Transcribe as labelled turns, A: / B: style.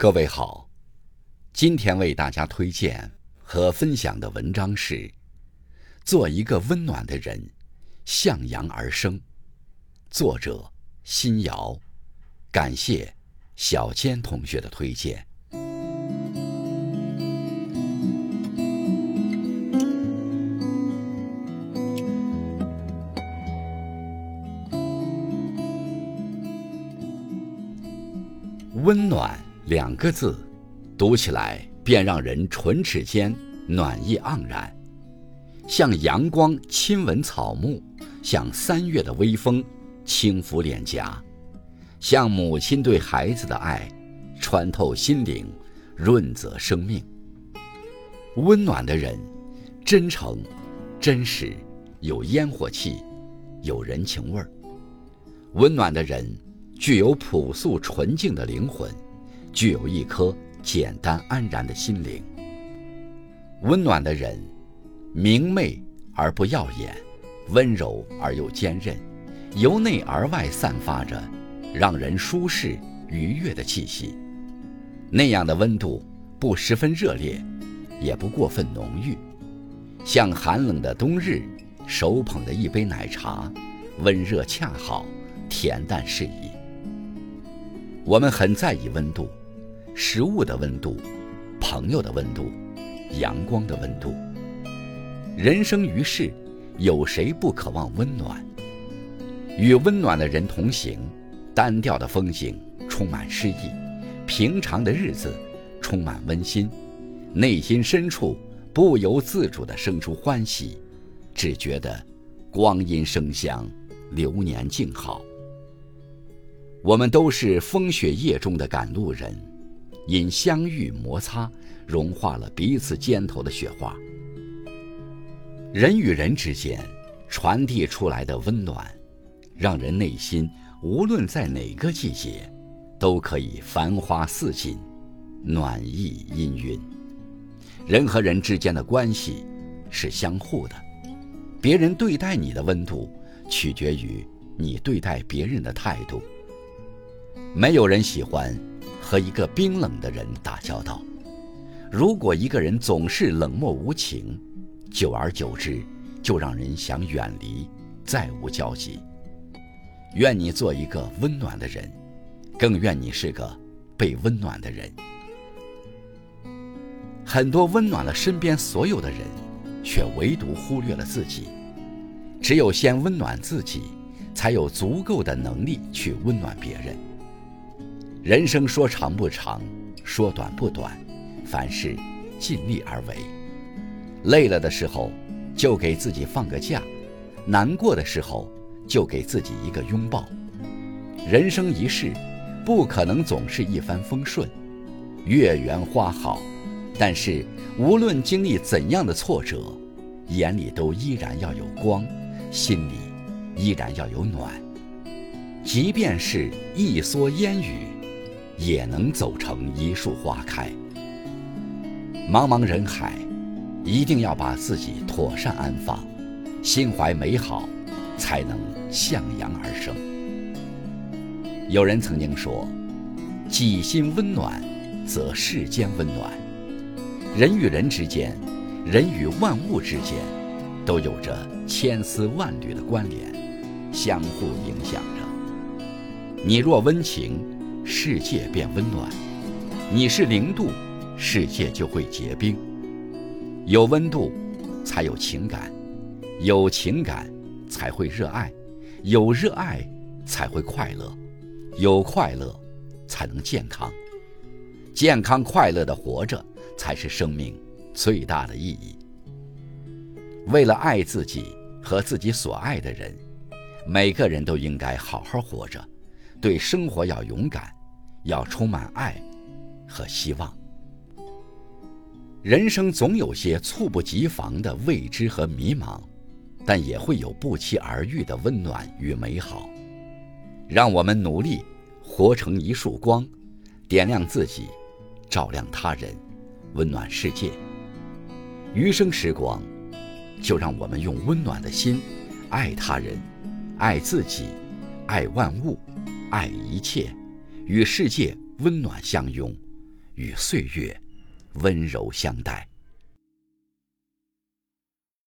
A: 各位好，今天为大家推荐和分享的文章是《做一个温暖的人，向阳而生》，作者辛瑶，感谢小坚同学的推荐。温暖两个字，读起来便让人唇齿间暖意盎然，像阳光亲吻草木，像三月的微风轻拂脸颊，像母亲对孩子的爱穿透心灵，润泽生命。温暖的人，真诚、真实，有烟火气，有人情味儿。温暖的人。具有朴素纯净的灵魂，具有一颗简单安然的心灵。温暖的人，明媚而不耀眼，温柔而又坚韧，由内而外散发着让人舒适愉悦的气息。那样的温度，不十分热烈，也不过分浓郁，像寒冷的冬日手捧的一杯奶茶，温热恰好，恬淡适宜。我们很在意温度，食物的温度，朋友的温度，阳光的温度。人生于世，有谁不渴望温暖？与温暖的人同行，单调的风景充满诗意，平常的日子充满温馨，内心深处不由自主地生出欢喜，只觉得光阴生香，流年静好。我们都是风雪夜中的赶路人，因相遇摩擦，融化了彼此肩头的雪花。人与人之间传递出来的温暖，让人内心无论在哪个季节，都可以繁花似锦，暖意氤氲。人和人之间的关系是相互的，别人对待你的温度，取决于你对待别人的态度。没有人喜欢和一个冰冷的人打交道。如果一个人总是冷漠无情，久而久之，就让人想远离，再无交集。愿你做一个温暖的人，更愿你是个被温暖的人。很多温暖了身边所有的人，却唯独忽略了自己。只有先温暖自己，才有足够的能力去温暖别人。人生说长不长，说短不短，凡事尽力而为。累了的时候，就给自己放个假；难过的时候，就给自己一个拥抱。人生一世，不可能总是一帆风顺，月圆花好。但是，无论经历怎样的挫折，眼里都依然要有光，心里依然要有暖。即便是一蓑烟雨。也能走成一树花开。茫茫人海，一定要把自己妥善安放，心怀美好，才能向阳而生。有人曾经说：“己心温暖，则世间温暖。”人与人之间，人与万物之间，都有着千丝万缕的关联，相互影响着。你若温情。世界变温暖，你是零度，世界就会结冰。有温度，才有情感；有情感，才会热爱；有热爱，才会快乐；有快乐，才能健康。健康快乐的活着，才是生命最大的意义。为了爱自己和自己所爱的人，每个人都应该好好活着。对生活要勇敢，要充满爱和希望。人生总有些猝不及防的未知和迷茫，但也会有不期而遇的温暖与美好。让我们努力活成一束光，点亮自己，照亮他人，温暖世界。余生时光，就让我们用温暖的心爱他人，爱自己，爱万物。爱一切，与世界温暖相拥，与岁月温柔相待。